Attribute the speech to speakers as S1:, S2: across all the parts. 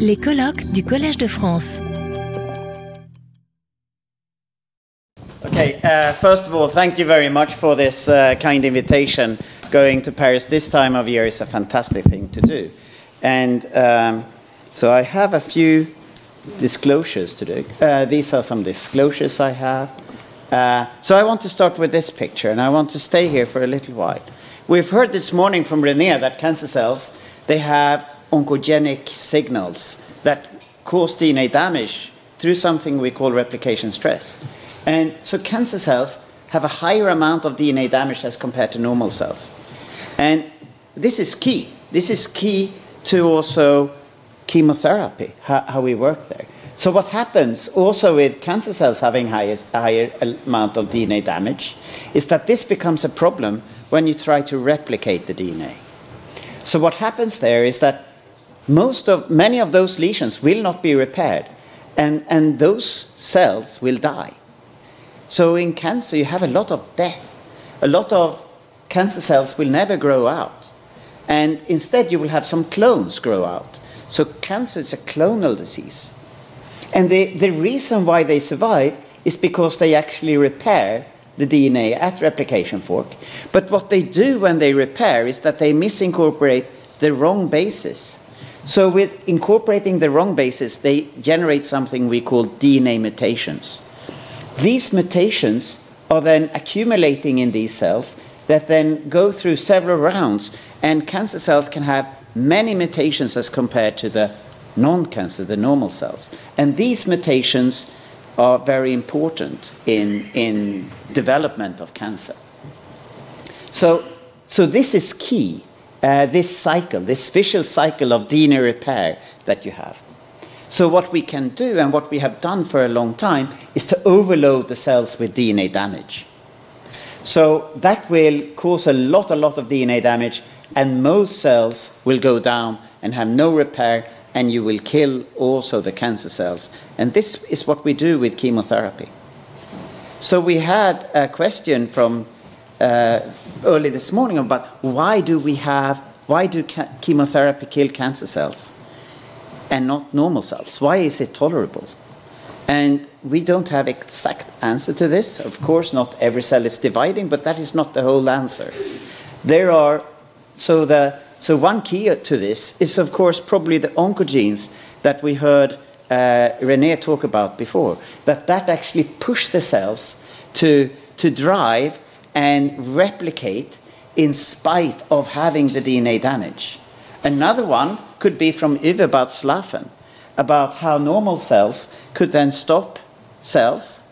S1: Les colloques du Collège de France.
S2: Okay, uh, first of all, thank you very much for this uh, kind invitation. Going to Paris this time of year is a fantastic thing to do. And um, so I have a few disclosures to do. Uh, these are some disclosures I have. Uh, so I want to start with this picture, and I want to stay here for a little while. We've heard this morning from René that cancer cells, they have oncogenic signals that cause DNA damage through something we call replication stress. And so cancer cells have a higher amount of DNA damage as compared to normal cells. And this is key. This is key to also chemotherapy, how, how we work there. So what happens also with cancer cells having higher, higher amount of DNA damage is that this becomes a problem when you try to replicate the DNA. So what happens there is that most of many of those lesions will not be repaired and, and those cells will die. So in cancer, you have a lot of death. A lot of cancer cells will never grow out. And instead, you will have some clones grow out. So cancer is a clonal disease. And the, the reason why they survive is because they actually repair the DNA at replication fork. But what they do when they repair is that they misincorporate the wrong bases. So with incorporating the wrong bases, they generate something we call DNA mutations. These mutations are then accumulating in these cells that then go through several rounds, and cancer cells can have many mutations as compared to the non-cancer, the normal cells. And these mutations are very important in, in development of cancer. So, so this is key, uh, this cycle, this vicious cycle of DNA repair that you have. So what we can do and what we have done for a long time is to overload the cells with DNA damage. So that will cause a lot, a lot of DNA damage, and most cells will go down and have no repair, and you will kill also the cancer cells. And this is what we do with chemotherapy. So we had a question from early this morning about why do we have, why do chemotherapy kill cancer cells? and not normal cells? Why is it tolerable? And we don't have exact answer to this. Of course, not every cell is dividing, but that is not the whole answer. There are so the so one key to this is of course probably the oncogenes that we heard uh, René talk about before. That that actually push the cells to to drive and replicate in spite of having the DNA damage. Another one could be from Uwe about Slafen, about how normal cells could then stop cells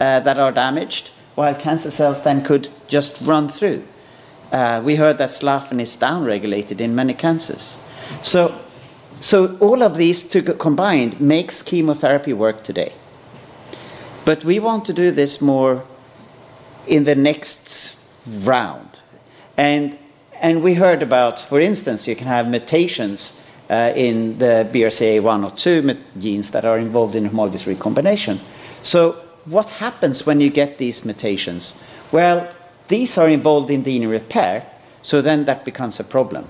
S2: uh, that are damaged, while cancer cells then could just run through. Uh, we heard that Slafen is downregulated in many cancers. So, so all of these two combined makes chemotherapy work today. But we want to do this more in the next round. And, and we heard about, for instance, you can have mutations uh, in the BRCA1 or 2 genes that are involved in homologous recombination. So what happens when you get these mutations? Well, these are involved in DNA repair, so then that becomes a problem.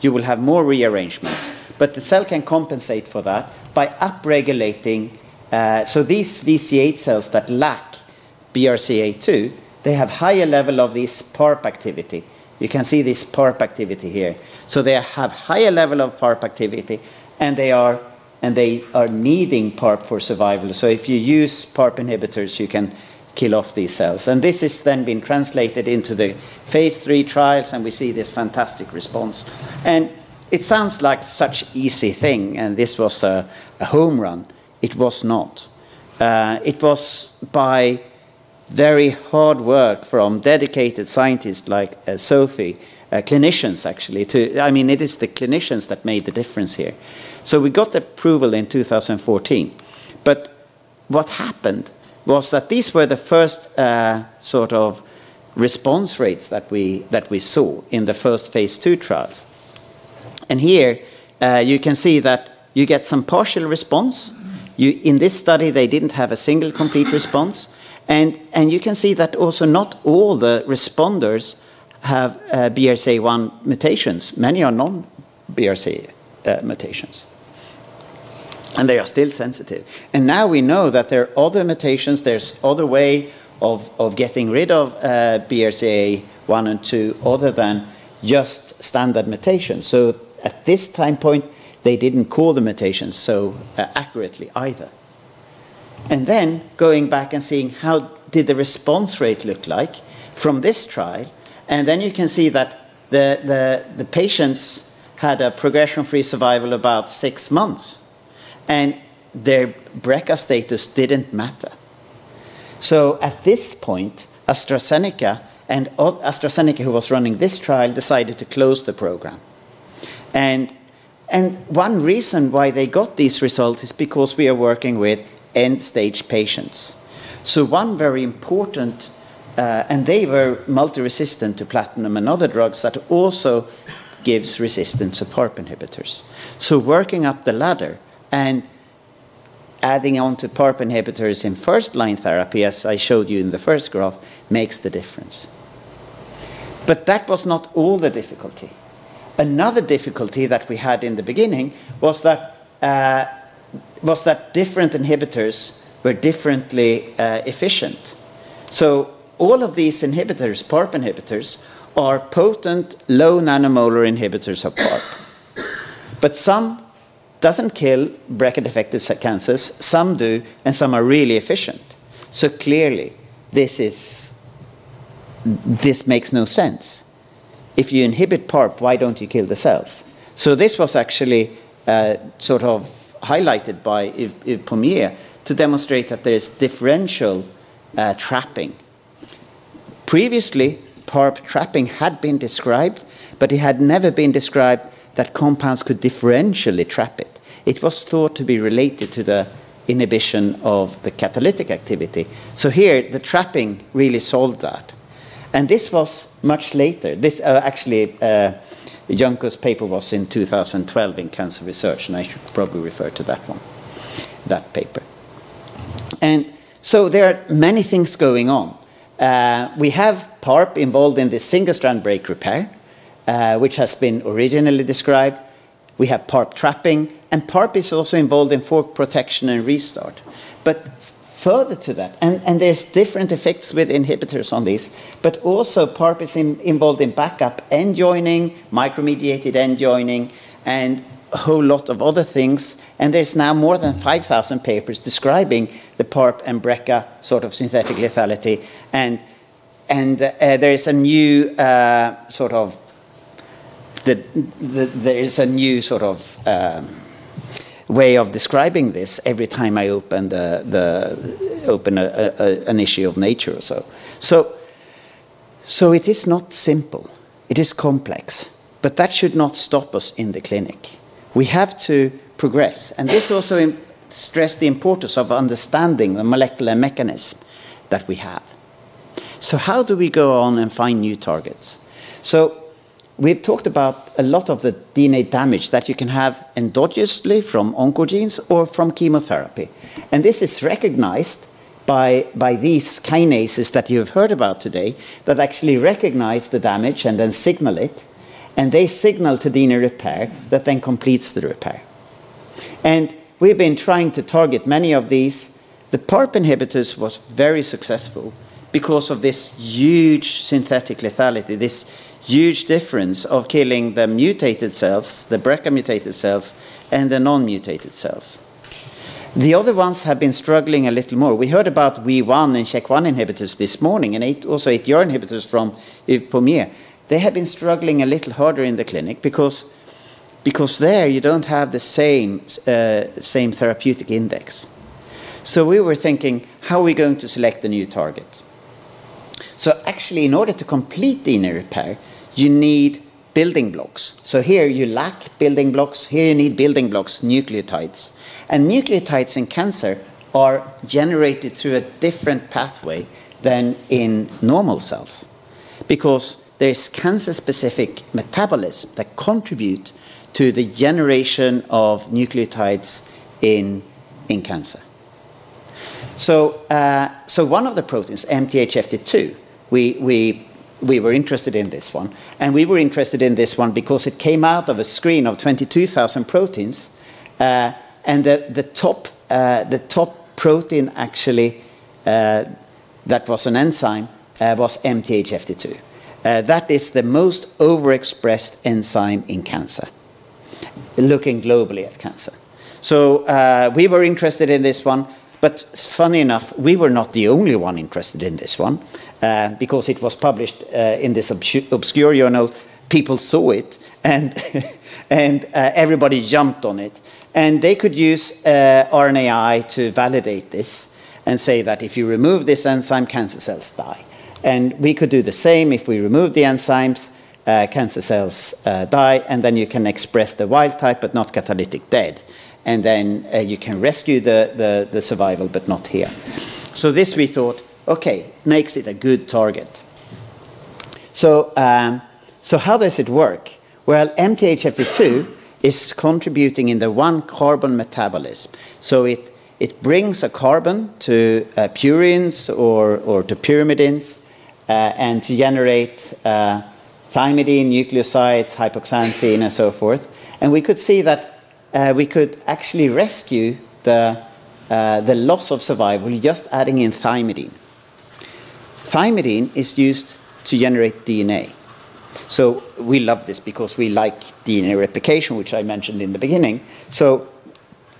S2: You will have more rearrangements, but the cell can compensate for that by upregulating. Uh, so these VC8 cells that lack BRCA2, they have higher level of this PARP activity, you can see this PARP activity here. So they have higher level of PARP activity, and they are and they are needing PARP for survival. So if you use PARP inhibitors, you can kill off these cells. And this has then been translated into the phase three trials, and we see this fantastic response. And it sounds like such easy thing, and this was a, a home run. It was not. Uh, it was by very hard work from dedicated scientists like uh, Sophie, uh, clinicians actually. To I mean, it is the clinicians that made the difference here. So we got the approval in 2014, but what happened was that these were the first uh, sort of response rates that we that we saw in the first phase two trials. And here uh, you can see that you get some partial response. You, in this study, they didn't have a single complete response. And, and you can see that also not all the responders have uh, BRCA1 mutations. Many are non-BRCA uh, mutations. and they are still sensitive. And now we know that there are other mutations, there's other way of, of getting rid of uh, BRCA1 and 2 other than just standard mutations. So at this time point, they didn't call the mutations so uh, accurately either. And then going back and seeing how did the response rate look like from this trial, and then you can see that the, the, the patients had a progression-free survival about six months, and their BRCA status didn't matter. So at this point, AstraZeneca and AstraZeneca, who was running this trial, decided to close the program. And, and one reason why they got these results is because we are working with end-stage patients. So one very important, uh, and they were multi-resistant to platinum and other drugs that also gives resistance to PARP inhibitors. So working up the ladder and adding on to PARP inhibitors in first-line therapy, as I showed you in the first graph, makes the difference. But that was not all the difficulty. Another difficulty that we had in the beginning was that, uh, was that different inhibitors were differently uh, efficient. So all of these inhibitors, PARP inhibitors, are potent low nanomolar inhibitors of PARP. but some doesn't kill BRCA-defective cancers, some do, and some are really efficient. So clearly, this is this makes no sense. If you inhibit PARP, why don't you kill the cells? So this was actually uh, sort of highlighted by Yves, Yves Pommier to demonstrate that there is differential uh, trapping. Previously, PARP trapping had been described, but it had never been described that compounds could differentially trap it. It was thought to be related to the inhibition of the catalytic activity. So here, the trapping really solved that. And this was much later. This uh, actually, uh, Junko's paper was in 2012 in Cancer Research, and I should probably refer to that one, that paper. And so there are many things going on. Uh, we have PARP involved in the single-strand break repair, uh, which has been originally described. We have PARP trapping, and PARP is also involved in fork protection and restart. But further to that, and, and there's different effects with inhibitors on this, but also PARP is in, involved in backup end joining, micromediated end joining, and a whole lot of other things. And there's now more than 5,000 papers describing the PARP and BRCA sort of synthetic lethality. And, and uh, there is a new uh, sort of the, the, there is a new sort of um, way of describing this every time I open the, the open a, a, an issue of Nature or so. So, so it is not simple. It is complex, but that should not stop us in the clinic. We have to progress, and this also stress the importance of understanding the molecular mechanism that we have. So how do we go on and find new targets? So we've talked about a lot of the DNA damage that you can have endogenously from oncogenes or from chemotherapy. And this is recognized by, by these kinases that you've heard about today that actually recognize the damage and then signal it. And they signal to DNA repair that then completes the repair. And we've been trying to target many of these. The PARP inhibitors was very successful because of this huge synthetic lethality, this huge difference of killing the mutated cells, the BRCA mutated cells, and the non-mutated cells. The other ones have been struggling a little more. We heard about WEE1 and CHEK1 inhibitors this morning, and also ATR inhibitors from Yves Pommier. They have been struggling a little harder in the clinic because, because there you don't have the same, uh, same therapeutic index. So we were thinking, how are we going to select a new target? So actually, in order to complete DNA repair, you need building blocks. So here you lack building blocks, here you need building blocks, nucleotides. And nucleotides in cancer are generated through a different pathway than in normal cells because there is cancer-specific metabolism that contribute to the generation of nucleotides in, in cancer. So, uh, so one of the proteins, MTHFR2, we, we we were interested in this one. And we were interested in this one because it came out of a screen of 22,000 proteins uh, and the, the, top, uh, the top protein actually uh, that was an enzyme uh, was MTHFR2. Uh, that is the most overexpressed enzyme in cancer, looking globally at cancer. So uh, we were interested in this one, but funny enough, we were not the only one interested in this one because it was published uh, in this obscure journal. People saw it, and and uh, everybody jumped on it. And they could use uh, RNAi to validate this and say that if you remove this enzyme, cancer cells die. And we could do the same if we remove the enzymes, uh, cancer cells uh, die, and then you can express the wild type but not catalytic dead. And then uh, you can rescue the, the, the survival but not here. So, this we thought, okay, makes it a good target. So, um, so how does it work? Well, MTHFR2 is contributing in the one carbon metabolism. So it, it brings a carbon to uh, purines or, or to pyrimidines uh, and to generate uh, thymidine, nucleosides, hypoxanthine, and so forth. And we could see that uh, we could actually rescue the, uh, the loss of survival just adding in thymidine. Thymidine is used to generate DNA. So we love this because we like DNA replication, which I mentioned in the beginning. So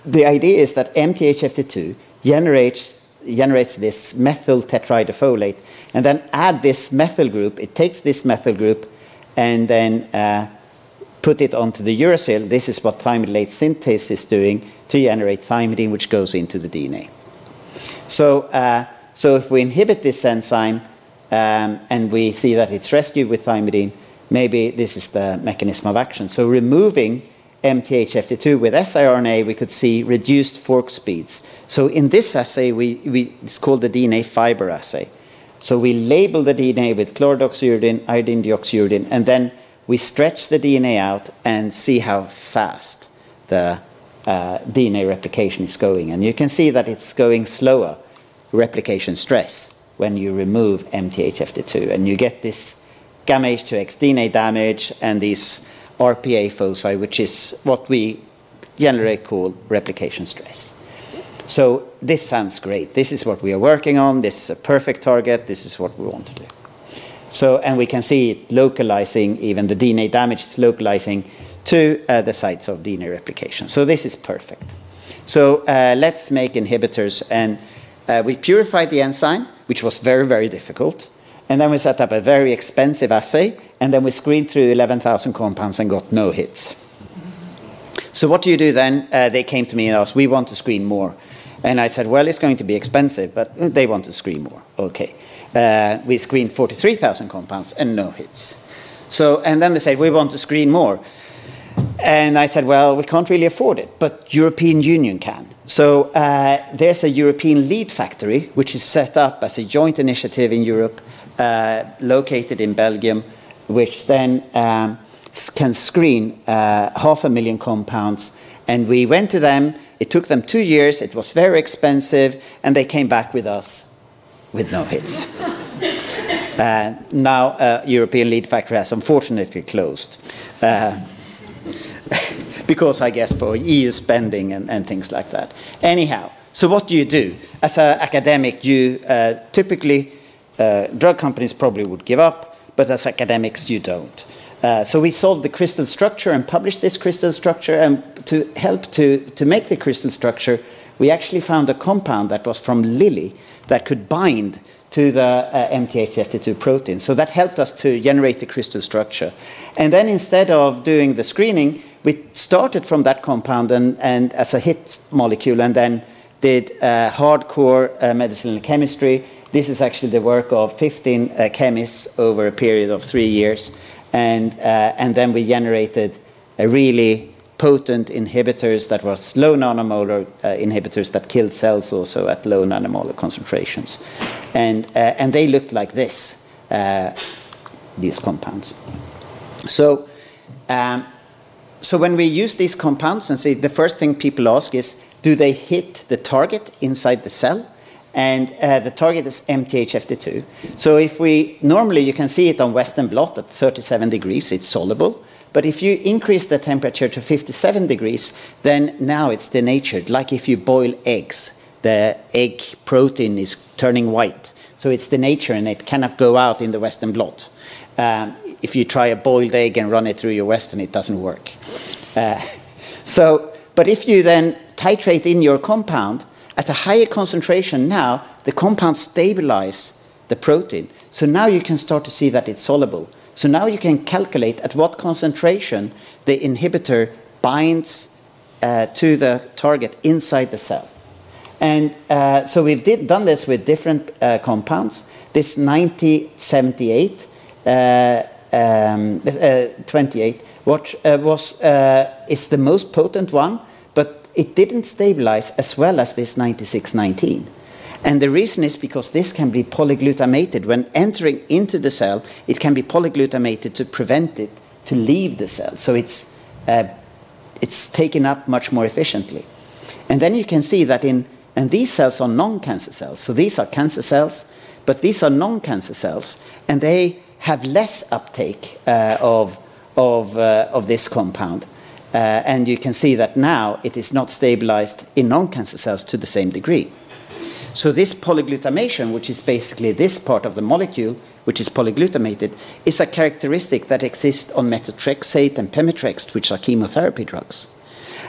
S2: the idea is that MTHFR2 generates, generates this methyl tetrahydrofolate, and then add this methyl group. It takes this methyl group and then uh, put it onto the uracil. This is what thymidylate synthase is doing to generate thymidine, which goes into the DNA. So, uh, so if we inhibit this enzyme um, and we see that it's rescued with thymidine, maybe this is the mechanism of action. So removing MTHFR2 with siRNA, we could see reduced fork speeds. So in this assay, we, we, it's called the DNA fiber assay. So we label the DNA with chlorodoxyuridine, iodine deoxyuridine, and then we stretch the DNA out and see how fast the uh, DNA replication is going. And you can see that it's going slower, replication stress, when you remove MTHFR2. And you get this gamma H2X DNA damage and these RPA foci, which is what we generally call replication stress. So this sounds great. This is what we are working on. This is a perfect target. This is what we want to do. So, and we can see it localizing, even the DNA damage is localizing to uh, the sites of DNA replication. So this is perfect. So uh, let's make inhibitors. And uh, we purified the enzyme, which was very, very difficult. And then we set up a very expensive assay, and then we screened through 11,000 compounds and got no hits. So what do you do then? Uh, they came to me and asked, we want to screen more. And I said, well, it's going to be expensive, but they want to screen more. Okay. Uh, we screened 43,000 compounds and no hits. So, and then they said, we want to screen more. And I said, well, we can't really afford it, but European Union can. So uh, there's a European lead factory, which is set up as a joint initiative in Europe uh, located in Belgium, which then um, can screen uh, half a million compounds. And we went to them. It took them two years. It was very expensive, and they came back with us with no hits. uh, now, uh, European lead factory has unfortunately closed. Because I guess for EU spending and, and, things like that. Anyhow, so what do you do? As an academic, you uh, typically uh, drug companies probably would give up, but as academics, you don't. Uh, so we solved the crystal structure and published this crystal structure. And to help to, to make the crystal structure, we actually found a compound that was from Lilly that could bind to the uh, MTHFR2 protein. So that helped us to generate the crystal structure. And then instead of doing the screening, we started from that compound and, and as a hit molecule and then did uh, hardcore uh, medicinal chemistry this is actually the work of 15 uh, chemists over a period of three years. And, uh, and then we generated a really potent inhibitors that were low nanomolar uh, inhibitors that killed cells also at low nanomolar concentrations. And, uh, and they looked like this, uh, these compounds. So, um, so when we use these compounds and say the first thing people ask is, do they hit the target inside the cell? and uh, the target is MTHFR2. So if we normally you can see it on Western blot at 37 degrees, it's soluble. But if you increase the temperature to 57 degrees, then now it's denatured, like if you boil eggs. The egg protein is turning white. So it's denatured and it cannot go out in the Western blot. Um, if you try a boiled egg and run it through your Western, it doesn't work. Uh, so, but if you then titrate in your compound at a higher concentration now, the compound stabilizes the protein. So now you can start to see that it's soluble. So now you can calculate at what concentration the inhibitor binds uh, to the target inside the cell. And uh, so we've did, done this with different uh, compounds. This 9078 uh, um, uh, 28 what, uh, was, is the most potent one, but it didn't stabilize as well as this 9619. And the reason is because this can be polyglutamated. When entering into the cell, it can be polyglutamated to prevent it to leave the cell. So it's, uh, it's taken up much more efficiently. And then you can see that in, and these cells are non-cancer cells. So these are cancer cells, but these are non-cancer cells, and they have less uptake uh, of, of, uh, of this compound. Uh, and you can see that now it is not stabilized in non-cancer cells to the same degree. So this polyglutamation, which is basically this part of the molecule, which is polyglutamated, is a characteristic that exists on methotrexate and pemetrexed, which are chemotherapy drugs.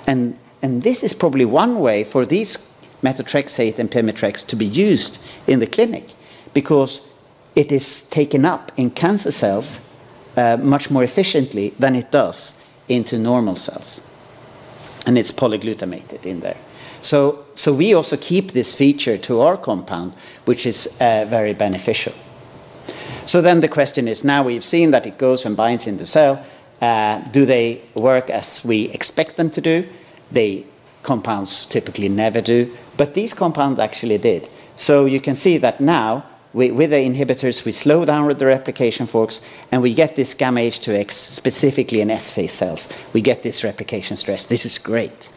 S2: And, and this is probably one way for these methotrexate and pemetrexed to be used in the clinic, because it is taken up in cancer cells uh, much more efficiently than it does into normal cells. And it's polyglutamated in there. So, so we also keep this feature to our compound, which is uh, very beneficial. So then the question is, now we've seen that it goes and binds in the cell, uh, do they work as we expect them to do? They compounds typically never do, but these compounds actually did. So you can see that now, we, with the inhibitors, we slow down the replication forks, and we get this gamma H2X specifically in S phase cells. We get this replication stress. This is great.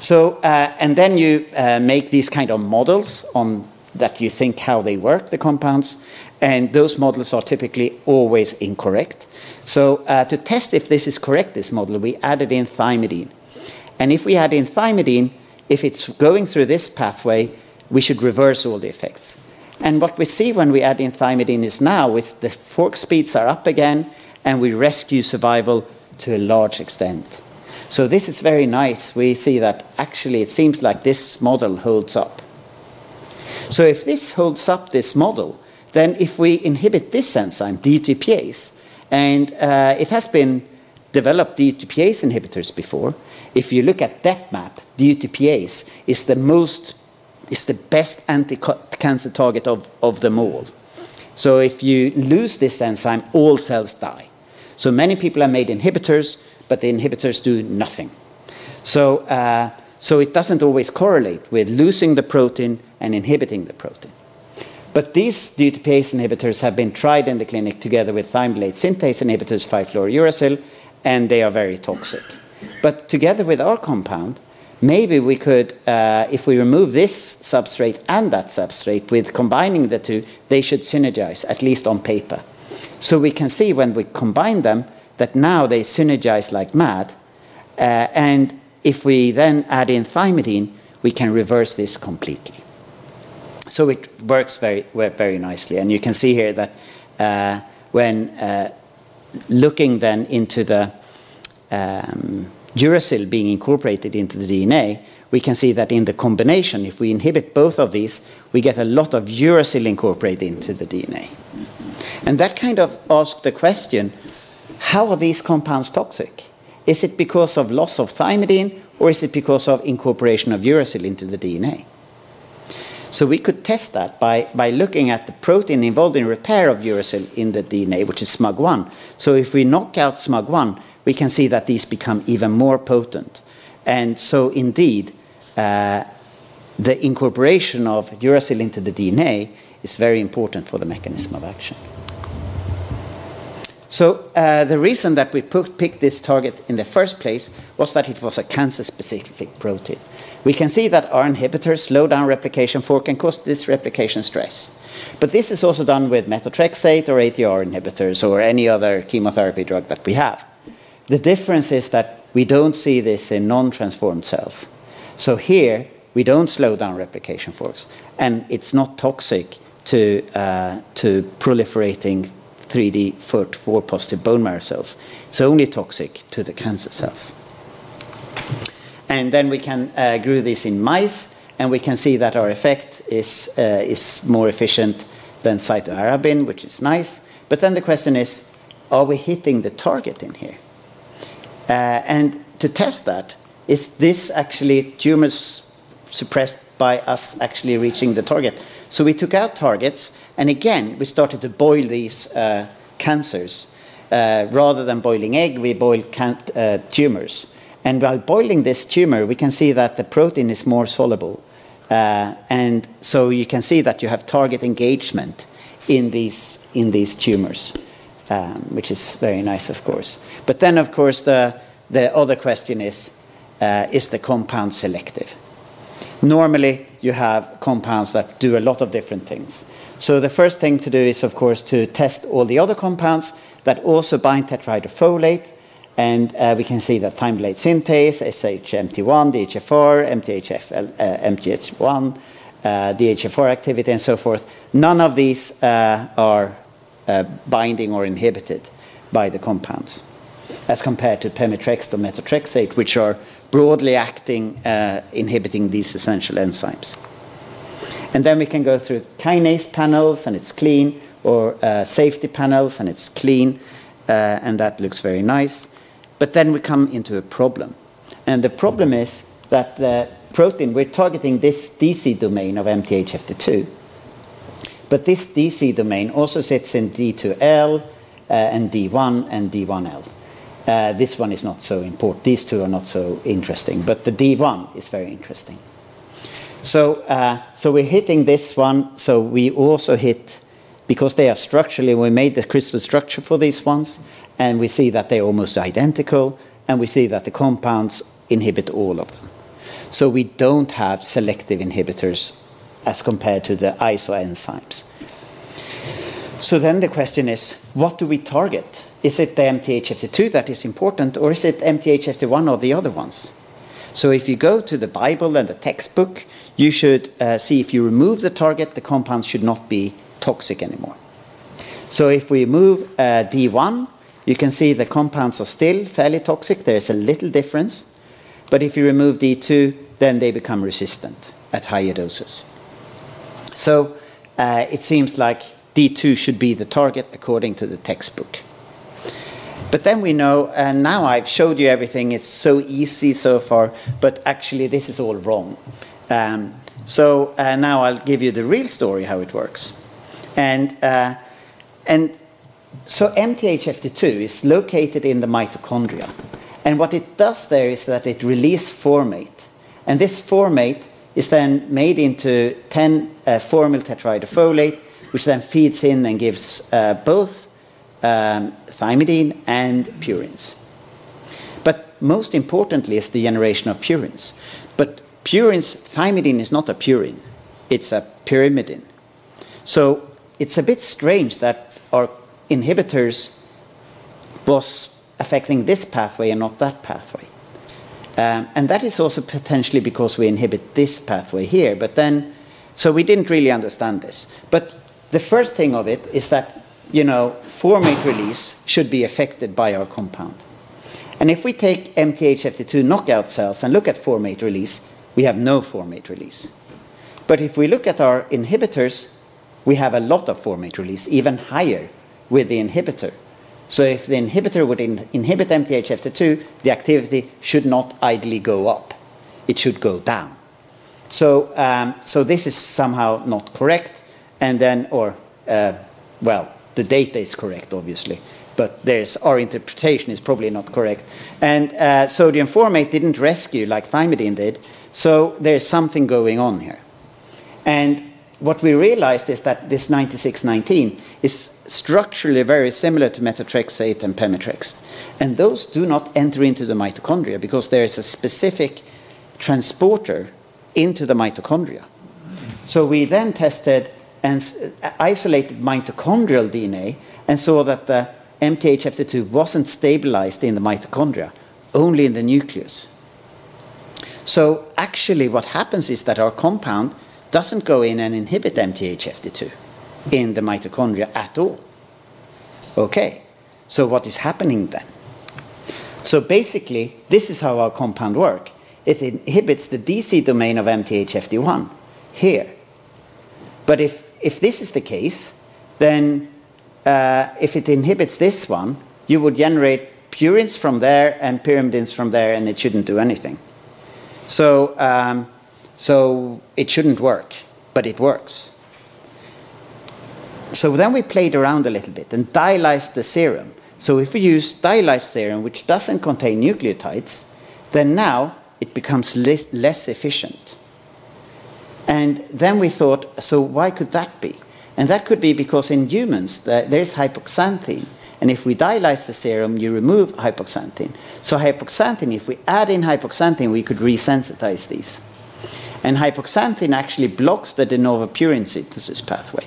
S2: So, uh, and then you uh, make these kind of models on that you think how they work, the compounds, and those models are typically always incorrect. So, uh, to test if this is correct, this model, we added in thymidine. And if we add in thymidine, if it's going through this pathway, we should reverse all the effects. And what we see when we add in thymidine is now is the fork speeds are up again, and we rescue survival to a large extent. So this is very nice. We see that actually it seems like this model holds up. So if this holds up this model, then if we inhibit this enzyme, DTPase, and uh, it has been developed DTPase inhibitors before. If you look at DepMap, DTPase is the most, is the best anti-cancer target of, of them all. So if you lose this enzyme, all cells die. So many people have made inhibitors but the inhibitors do nothing. So, uh, so it doesn't always correlate with losing the protein and inhibiting the protein. But these DTPase inhibitors have been tried in the clinic together with thymidylate synthase inhibitors, 5-fluorouracil, and they are very toxic. But together with our compound, maybe we could, uh, if we remove this substrate and that substrate, with combining the two, they should synergize, at least on paper. So we can see when we combine them, that now they synergize like mad. Uh, and if we then add in thymidine, we can reverse this completely. So it works very, very nicely. And you can see here that uh, when uh, looking then into the um, uracil being incorporated into the DNA, we can see that in the combination, if we inhibit both of these, we get a lot of uracil incorporated into the DNA. And that kind of asks the question how are these compounds toxic? Is it because of loss of thymidine or is it because of incorporation of uracil into the DNA? So we could test that by, by looking at the protein involved in repair of uracil in the DNA, which is SMUG1. So if we knock out SMUG1, we can see that these become even more potent. And so indeed, uh, the incorporation of uracil into the DNA is very important for the mechanism of action. So uh, the reason that we picked this target in the first place was that it was a cancer-specific protein. We can see that our inhibitors slow down replication fork and cause this replication stress. But this is also done with methotrexate or ATR inhibitors or any other chemotherapy drug that we have. The difference is that we don't see this in non-transformed cells. So here, we don't slow down replication forks, and it's not toxic to, uh, to proliferating 3D 4 positive bone marrow cells. It's only toxic to the cancer cells. And then we can uh, grow this in mice, and we can see that our effect is, uh, is more efficient than cytarabine, which is nice. But then the question is, are we hitting the target in here? Uh, and to test that, is this actually tumors suppressed by us actually reaching the target? So we took out targets, and again, we started to boil these uh, cancers. Uh, rather than boiling egg, we boiled uh, tumors. And while boiling this tumor, we can see that the protein is more soluble. Uh, and so you can see that you have target engagement in these, in these tumors, um, which is very nice, of course. But then, of course, the, the other question is, uh, is the compound selective? Normally, you have compounds that do a lot of different things. So the first thing to do is, of course, to test all the other compounds that also bind tetrahydrofolate. And uh, we can see that thymidylate synthase, SHMT1, DHFR, MTHF, uh, MTH1, uh, DHFR activity, and so forth. None of these are binding or inhibited by the compounds, as compared to pemetrexed or methotrexate, which are broadly acting, uh, inhibiting these essential enzymes. And then we can go through kinase panels, and it's clean, or uh, safety panels, and it's clean, uh, and that looks very nice. But then we come into a problem. And the problem is that the protein, we're targeting this DC domain of MTHFR2. But this DC domain also sits in D2L uh, and D1 and D1L. Uh, this one is not so important. These two are not so interesting, but the D1 is very interesting. So, uh, so we're hitting this one. So we also hit, because they are structurally, we made the crystal structure for these ones, and we see that they're almost identical, and we see that the compounds inhibit all of them. So we don't have selective inhibitors as compared to the isoenzymes. So then the question is, what do we target? Is it the MTHFR2 that is important, or is it MTHFR1 or the other ones? So if you go to the Bible and the textbook, you should uh, see if you remove the target, the compounds should not be toxic anymore. So if we remove uh, D1, you can see the compounds are still fairly toxic. There's a little difference. But if you remove D2, then they become resistant at higher doses. So uh, it seems like D2 should be the target according to the textbook. But then we know, and now I've showed you everything, it's so easy so far, but actually this is all wrong. Um, so uh, now I'll give you the real story how it works. And, uh, and so MTHFR2 is located in the mitochondria. And what it does there is that it releases formate. And this formate is then made into 10 uh, formyl which then feeds in and gives uh, both um, thymidine and purines. But most importantly is the generation of purines. But purines, thymidine is not a purine, it's a pyrimidine. So it's a bit strange that our inhibitors was affecting this pathway and not that pathway. Um, and that is also potentially because we inhibit this pathway here. But then, so we didn't really understand this. But the first thing of it is that you know, formate release should be affected by our compound. And if we take MTHFR2 knockout cells and look at formate release, we have no formate release. But if we look at our inhibitors, we have a lot of formate release, even higher with the inhibitor. So if the inhibitor would in inhibit MTHFR2, the activity should not idly go up. It should go down. So, um, so this is somehow not correct. And then, or, uh, well, the data is correct, obviously, but there's, our interpretation is probably not correct. And uh, sodium formate didn't rescue like thymidine did, so there's something going on here. And what we realized is that this 9619 is structurally very similar to methotrexate and pemetrexed. And those do not enter into the mitochondria because there is a specific transporter into the mitochondria. So we then tested and uh, isolated mitochondrial DNA and saw that the MTHFR2 wasn't stabilized in the mitochondria, only in the nucleus. So actually what happens is that our compound doesn't go in and inhibit MTHFR2 in the mitochondria at all. Okay, so what is happening then? So basically, this is how our compound works. It inhibits the DC domain of MTHFD1 here. But if, if this is the case, then uh, if it inhibits this one, you would generate purines from there and pyrimidines from there, and it shouldn't do anything. So, um, so it shouldn't work, but it works. So then we played around a little bit and dialyzed the serum. So if we use dialyzed serum, which doesn't contain nucleotides, then now it becomes less efficient. And then we thought, so why could that be? And that could be because in humans there's hypoxanthine. And if we dialyze the serum, you remove hypoxanthine. So hypoxanthine, if we add in hypoxanthine, we could resensitize these. And hypoxanthine actually blocks the de novo purine synthesis pathway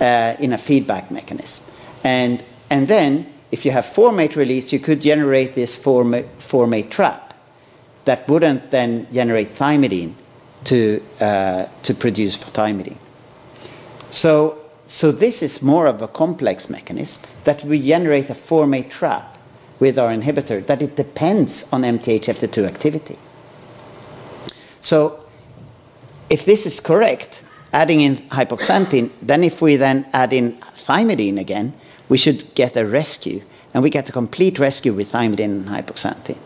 S2: uh, in a feedback mechanism. And, and then, if you have formate release, you could generate this formate, formate trap that wouldn't then generate thymidine to, uh, to produce thymidine. So, so this is more of a complex mechanism that we generate a formate trap with our inhibitor, that it depends on MTHFR2 activity. So if this is correct, adding in hypoxanthine, then if we then add in thymidine again, we should get a rescue. And we get a complete rescue with thymidine and hypoxanthine.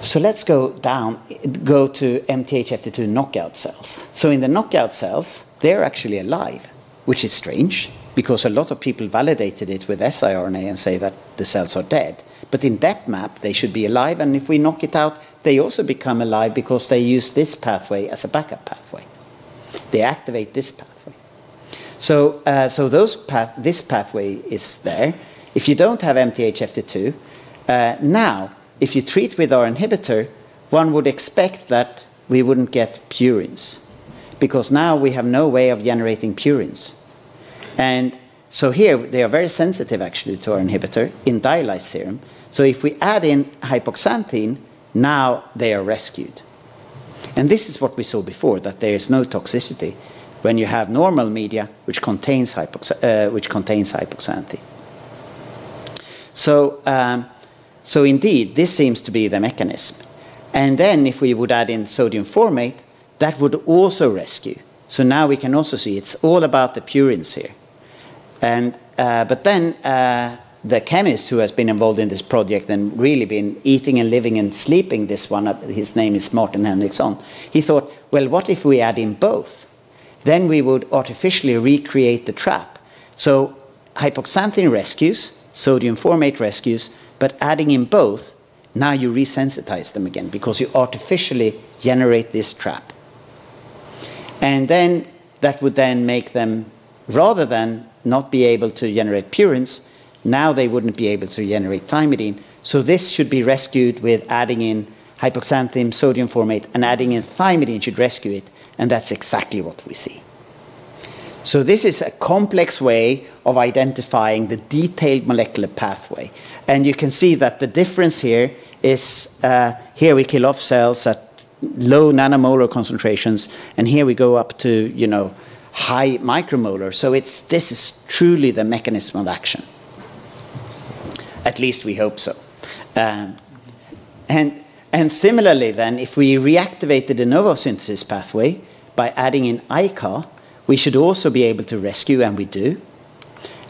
S2: So let's go down, go to MTHFR2 knockout cells. So in the knockout cells, they're actually alive, which is strange because a lot of people validated it with siRNA and say that the cells are dead. But in that map, they should be alive, and if we knock it out, they also become alive because they use this pathway as a backup pathway. They activate this pathway. So, uh, so those path, this pathway is there. If you don't have MTHFR2, uh, now, if you treat with our inhibitor, one would expect that we wouldn't get purines because now we have no way of generating purines. And so here they are very sensitive actually to our inhibitor in dialyzed serum. So if we add in hypoxanthine, now they are rescued. And this is what we saw before, that there is no toxicity when you have normal media which contains, hypox uh, which contains hypoxanthine. So, um, so indeed, this seems to be the mechanism. And then if we would add in sodium formate, that would also rescue. So now we can also see it's all about the purines here. And, uh, but then uh, the chemist who has been involved in this project and really been eating and living and sleeping this one, his name is Martin Henriksson, he thought, well, what if we add in both? Then we would artificially recreate the trap. So hypoxanthine rescues, sodium formate rescues, but adding in both, now you resensitize them again because you artificially generate this trap. And then that would then make them, rather than not be able to generate purines, now they wouldn't be able to generate thymidine. So this should be rescued with adding in hypoxanthine, sodium formate, and adding in thymidine should rescue it. And that's exactly what we see. So this is a complex way of identifying the detailed molecular pathway. And you can see that the difference here is uh, here we kill off cells at low nanomolar concentrations, and here we go up to, you know, high micromolar. So it's, this is truly the mechanism of action. At least we hope so. Um, and, and similarly, then, if we reactivate the de novo synthesis pathway by adding in ICAR, we should also be able to rescue, and we do.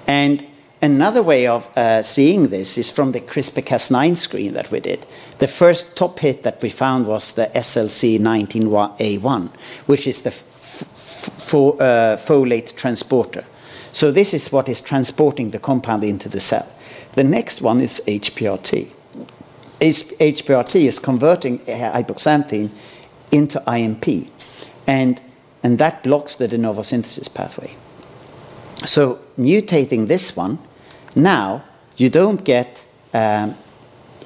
S2: And another way of uh, seeing this is from the CRISPR-Cas9 screen that we did. The first top hit that we found was the SLC19A1, which is the uh, folate transporter. So this is what is transporting the compound into the cell. The next one is HPRT. HPRT is converting hypoxanthine into IMP, and, and that blocks the de novo synthesis pathway. So mutating this one, now you don't get um,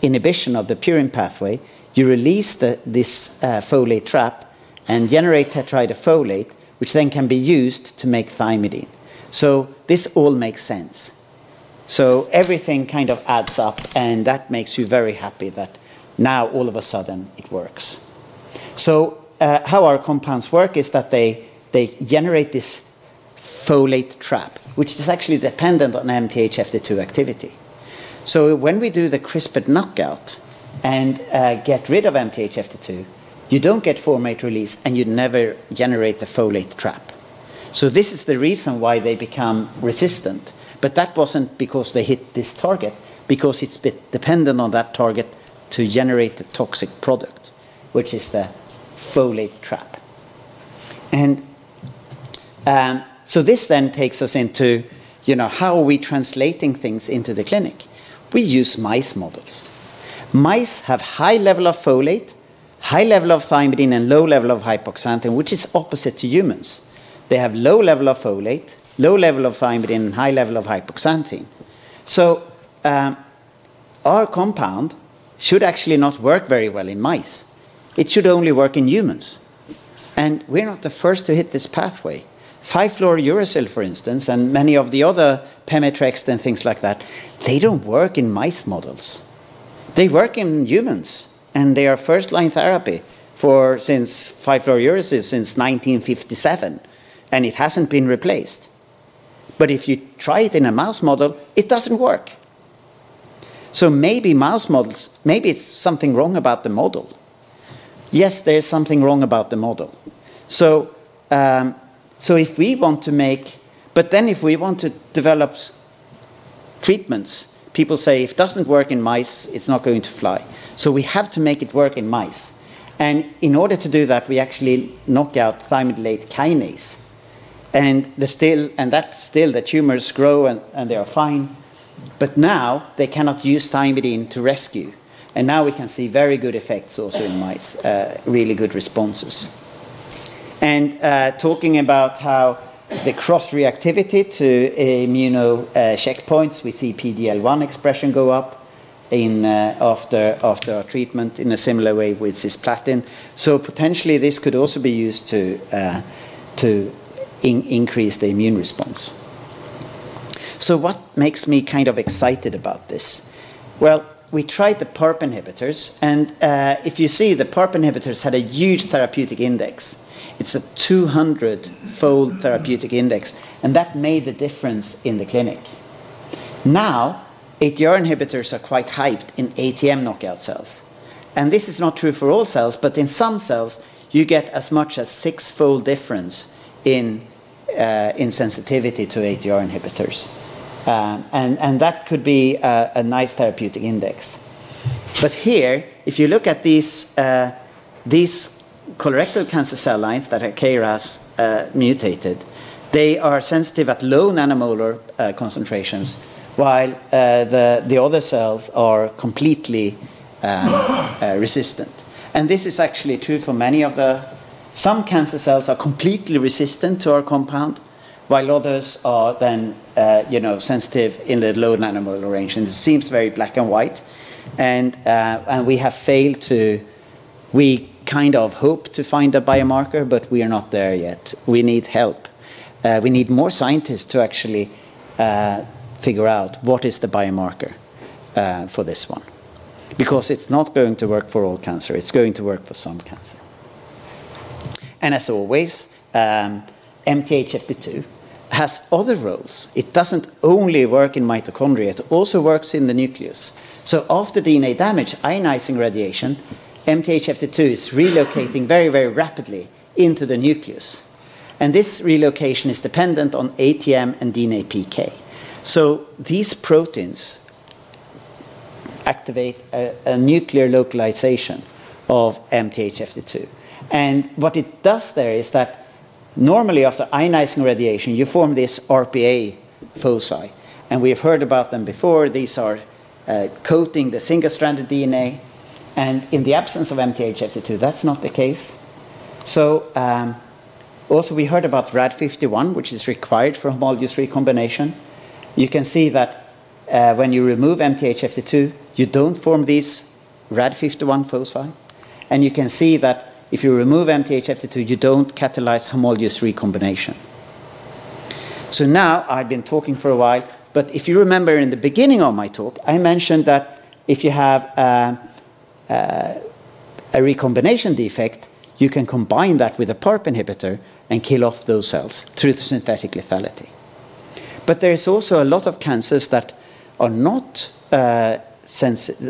S2: inhibition of the purine pathway, you release the, this uh, folate trap and generate tetrahydrofolate, which then can be used to make thymidine. So this all makes sense. So everything kind of adds up, and that makes you very happy that now all of a sudden it works. So uh, how our compounds work is that they, they generate this folate trap, which is actually dependent on MTHFR2 activity. So when we do the CRISPR knockout and uh, get rid of MTHFR2, you don't get formate release and you never generate the folate trap. So this is the reason why they become resistant. But that wasn't because they hit this target, because it's dependent on that target to generate the toxic product, which is the folate trap. And um, so this then takes us into, you know, how are we translating things into the clinic? We use mice models. Mice have high level of folate, high level of thymidine, and low level of hypoxanthine, which is opposite to humans. They have low level of folate, low level of thymidine, and high level of hypoxanthine. So um, our compound should actually not work very well in mice. It should only work in humans. And we're not the first to hit this pathway. 5-fluorouracil, for instance, and many of the other Pemetrexed and things like that, they don't work in mice models. They work in humans, and they are first-line therapy for since 5-fluorouracil since 1957, and it hasn't been replaced. But if you try it in a mouse model, it doesn't work. So maybe mouse models, maybe it's something wrong about the model. Yes, there's something wrong about the model. So, um, so if we want to make, but then if we want to develop treatments, people say if it doesn't work in mice, it's not going to fly. So we have to make it work in mice. And in order to do that, we actually knock out thymidylate kinase. And, the still, and that still, the tumors grow and, and they are fine. But now they cannot use thymidine to rescue. And now we can see very good effects also in mice, uh, really good responses. And uh, talking about how the cross reactivity to immuno uh, checkpoints, we see PDL1 expression go up in, uh, after, after our treatment in a similar way with cisplatin. So potentially this could also be used to, uh, to in increase the immune response. So what makes me kind of excited about this? Well, we tried the PARP inhibitors, and uh, if you see, the PARP inhibitors had a huge therapeutic index. It's a 200-fold therapeutic index, and that made the difference in the clinic. Now, ATR inhibitors are quite hyped in ATM knockout cells. And this is not true for all cells, but in some cells, you get as much as six-fold difference in, uh, in sensitivity to ATR inhibitors. Um, and, and that could be a, a, nice therapeutic index. But here, if you look at these, uh, these colorectal cancer cell lines that are KRAS uh, mutated, they are sensitive at low nanomolar uh, concentrations, while uh, the, the other cells are completely um, uh, resistant. And this is actually true for many of the, some cancer cells are completely resistant to our compound, while others are then uh, you know, sensitive in the low nanomolar range. And it seems very black and white. And, uh, and we have failed to, we kind of hope to find a biomarker, but we are not there yet. We need help. Uh, we need more scientists to actually uh, figure out what is the biomarker uh, for this one. Because it's not going to work for all cancer, it's going to work for some cancer. And as always, um, MTHFR2 has other roles. It doesn't only work in mitochondria, it also works in the nucleus. So after DNA damage, ionizing radiation, MTHFR2 is relocating very, very rapidly into the nucleus. And this relocation is dependent on ATM and DNA PK. So these proteins activate a, a nuclear localization of MTHFR2. And what it does there is that Normally, after ionizing radiation, you form this RPA foci. And we have heard about them before. These are uh, coating the single-stranded DNA. And in the absence of MTHFR2, that's not the case. So um, also we heard about RAD51, which is required for homologous recombination. You can see that uh, when you remove MTHFR2, you don't form these RAD51 foci. And you can see that if you remove MTHFR2, you don't catalyze homologous recombination. So now I've been talking for a while. But if you remember in the beginning of my talk, I mentioned that if you have a, a, recombination defect, you can combine that with a PARP inhibitor and kill off those cells through synthetic lethality. But there is also a lot of cancers that are not uh,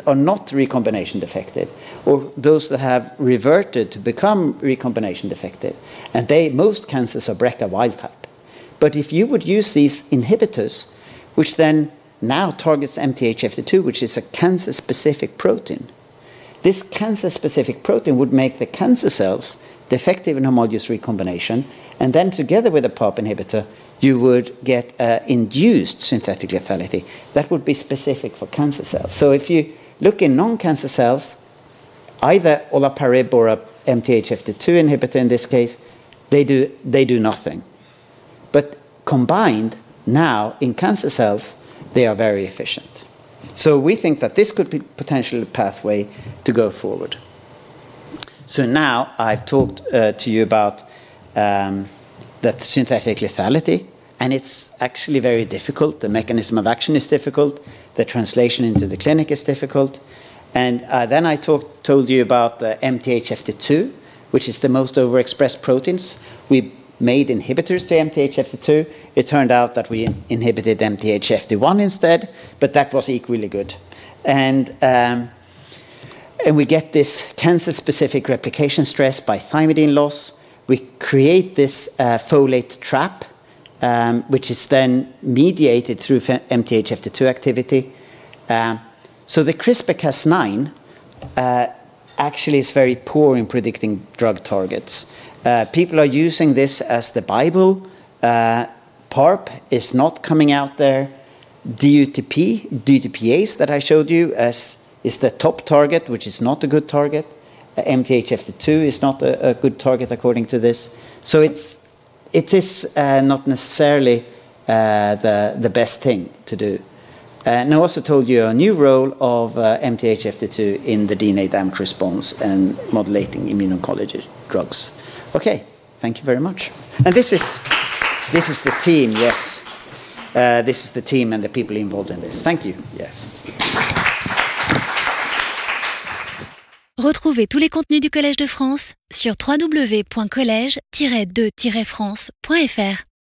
S2: are not recombination defective, or those that have reverted to become recombination defective, and they most cancers are BRCA wild type. But if you would use these inhibitors, which then now targets MTHFR2, which is a cancer-specific protein, this cancer-specific protein would make the cancer cells defective in homologous recombination, and then together with a PARP inhibitor, you would get uh, induced synthetic lethality. That would be specific for cancer cells. So if you look in non-cancer cells, either olaparib or a MTHFR2 inhibitor in this case, they do, they do nothing. But combined, now in cancer cells, they are very efficient. So we think that this could be potentially a pathway to go forward. So now I've talked uh, to you about um, that synthetic lethality, and it's actually very difficult. The mechanism of action is difficult. The translation into the clinic is difficult. And uh, then I talk, told you about the MTHFR2, which is the most overexpressed proteins. We made inhibitors to MTHFR2. It turned out that we inhibited MTHFR1 instead, but that was equally good. And, um, and we get this cancer-specific replication stress by thymidine loss. We create this uh, folate trap, um, which is then mediated through MTHFR2 activity. Um, so the CRISPR-Cas9 uh, actually is very poor in predicting drug targets. Uh, people are using this as the Bible. Uh, PARP is not coming out there. DUTP, DUTPase that I showed you as is the top target, which is not a good target. Uh, MTHFR2 is not a, a, good target according to this. So it's, it is uh, not necessarily uh, the, the best thing to do. Uh, and I also told you a new role of uh, MTHFR2 in the DNA damage response and modulating immuno-oncology drugs. Okay, thank you very much. And this is, this is the team, yes. Uh, this is the team and the people involved in this. Thank you. Yes.
S1: Retrouvez tous les contenus du Collège de France sur www.colège-2-france.fr.